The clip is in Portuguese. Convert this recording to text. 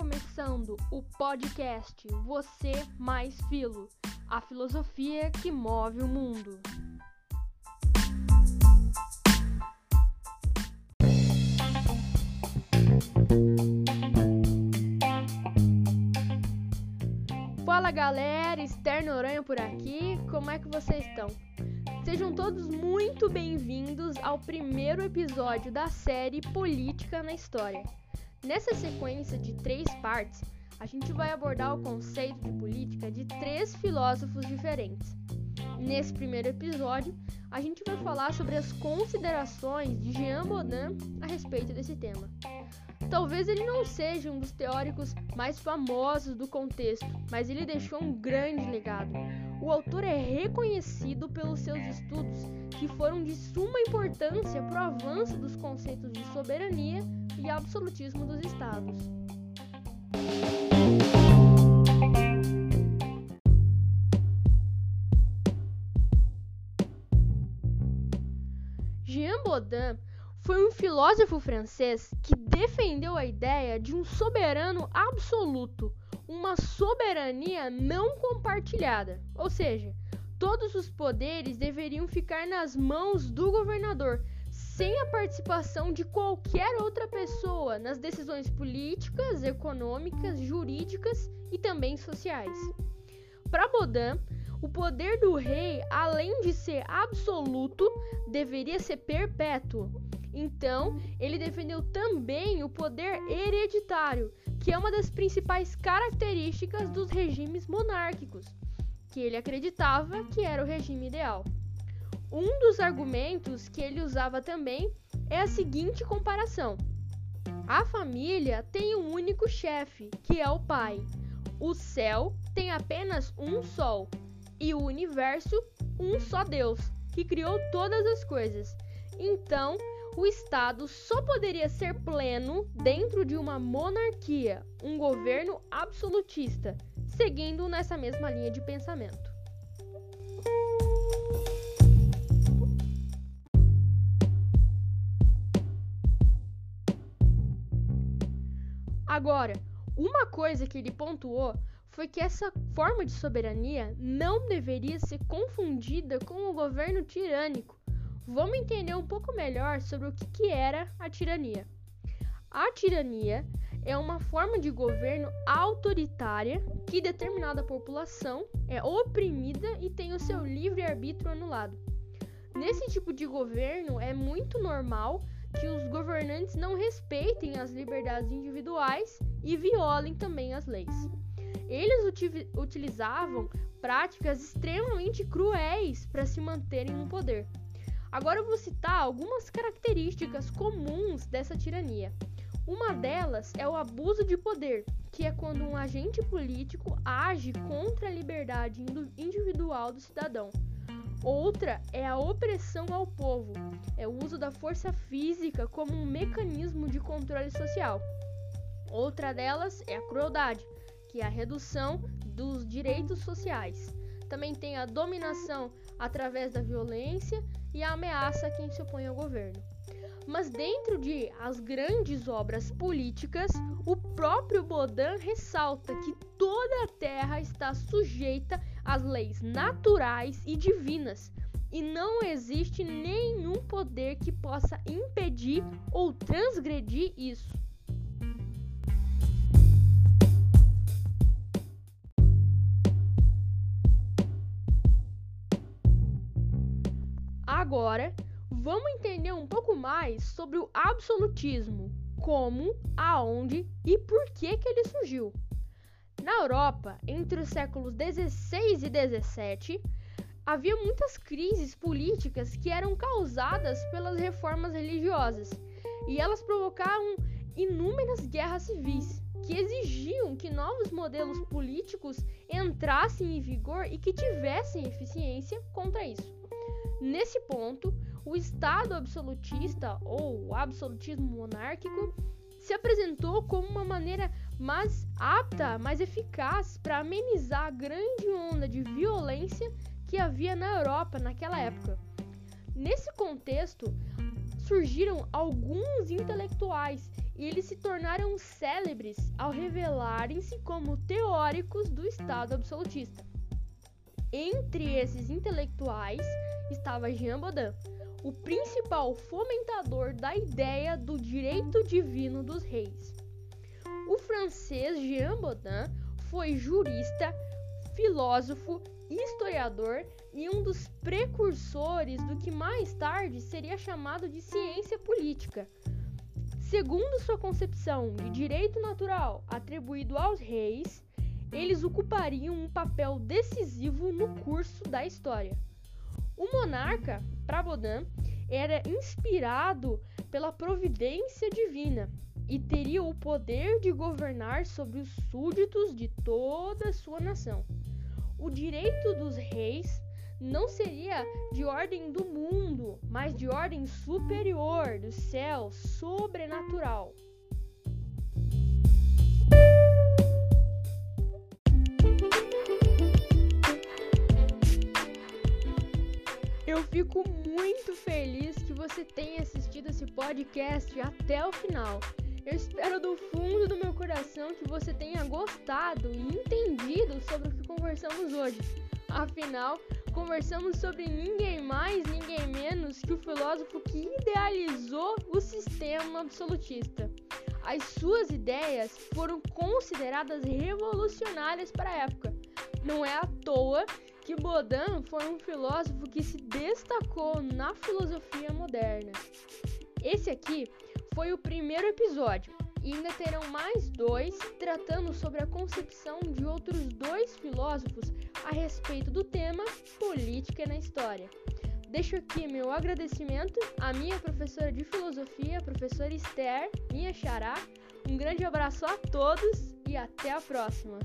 começando o podcast Você Mais Filo, a filosofia que move o mundo. Fala galera, Esther Noronha por aqui, como é que vocês estão? Sejam todos muito bem-vindos ao primeiro episódio da série Política na História. Nessa sequência de três partes, a gente vai abordar o conceito de política de três filósofos diferentes. Nesse primeiro episódio, a gente vai falar sobre as considerações de Jean Baudin a respeito desse tema. Talvez ele não seja um dos teóricos mais famosos do contexto, mas ele deixou um grande legado. O autor é reconhecido pelos seus estudos, que foram de suma importância para o avanço dos conceitos de soberania e absolutismo dos estados. Jean Baudin foi um filósofo francês que defendeu a ideia de um soberano absoluto, uma soberania não compartilhada, ou seja, todos os poderes deveriam ficar nas mãos do governador, sem a participação de qualquer outra pessoa nas decisões políticas, econômicas, jurídicas e também sociais. Para Baudin, o poder do rei, além de ser absoluto, deveria ser perpétuo. Então, ele defendeu também o poder hereditário, que é uma das principais características dos regimes monárquicos, que ele acreditava que era o regime ideal. Um dos argumentos que ele usava também é a seguinte comparação: a família tem um único chefe, que é o pai. O céu tem apenas um sol e o universo um só Deus, que criou todas as coisas. Então, o Estado só poderia ser pleno dentro de uma monarquia, um governo absolutista, seguindo nessa mesma linha de pensamento. Agora, uma coisa que ele pontuou foi que essa forma de soberania não deveria ser confundida com o governo tirânico. Vamos entender um pouco melhor sobre o que, era a tirania. A tirania é uma forma de governo autoritária que determinada população é oprimida e tem o seu livre-arbítrio anulado. Nesse tipo de governo é muito normal que os governantes não respeitem as liberdades individuais e violem também as leis. Eles utilizavam práticas extremamente cruéis para se manterem no poder. Agora eu vou citar algumas características comuns dessa tirania. Uma delas é o abuso de poder, que é quando um agente político age contra a liberdade individual do cidadão. Outra é a opressão ao povo, é o uso da força física como um mecanismo de controle social. Outra delas é a crueldade, que é a redução dos direitos sociais. Também tem a dominação através da violência e a ameaça a quem se opõe ao governo. Mas dentro de as grandes obras políticas, o próprio Baudin ressalta que toda a terra está sujeita as leis naturais e divinas, e não existe nenhum poder que possa impedir ou transgredir isso. Agora, vamos entender um pouco mais sobre o absolutismo, como, aonde e por que que ele surgiu. Na Europa, entre os séculos 16 e 17, havia muitas crises políticas que eram causadas pelas reformas religiosas, e elas provocaram inúmeras guerras civis, que exigiam que novos modelos políticos entrassem em vigor e que tivessem eficiência contra isso. Nesse ponto, o Estado absolutista ou absolutismo monárquico se apresentou como uma maneira mais apta, mais eficaz para amenizar a grande onda de violência que havia na Europa naquela época. Nesse contexto, surgiram alguns intelectuais e eles se tornaram célebres ao revelarem-se como teóricos do Estado absolutista. Entre esses intelectuais estava Jean Baudin, o principal fomentador da ideia do direito divino dos reis. O francês Jean Baudin foi jurista, filósofo, historiador e um dos precursores do que mais tarde seria chamado de ciência política. Segundo sua concepção de direito natural atribuído aos reis, eles ocupariam um papel decisivo no curso da história. O monarca, para Baudin, era inspirado pela providência divina e teria o poder de governar sobre os súditos de toda a sua nação. O direito dos reis não seria de ordem do mundo, mas de ordem superior, do céu, sobrenatural. Eu fico muito feliz que você tenha assistido esse podcast até o final. Eu espero do fundo do meu coração que você tenha gostado e entendido sobre o que conversamos hoje. Afinal, conversamos sobre ninguém mais, ninguém menos que o filósofo que idealizou o sistema absolutista. As suas ideias foram consideradas revolucionárias para a época. Não é à toa que Baudin foi um filósofo que se destacou na filosofia moderna. Esse aqui foi o primeiro episódio e ainda terão mais dois tratando sobre a concepção de outros dois filósofos a respeito do tema política na história. Deixo aqui meu agradecimento à minha professora de filosofia, professora Esther, minha xará. Um grande abraço a todos e até a próxima!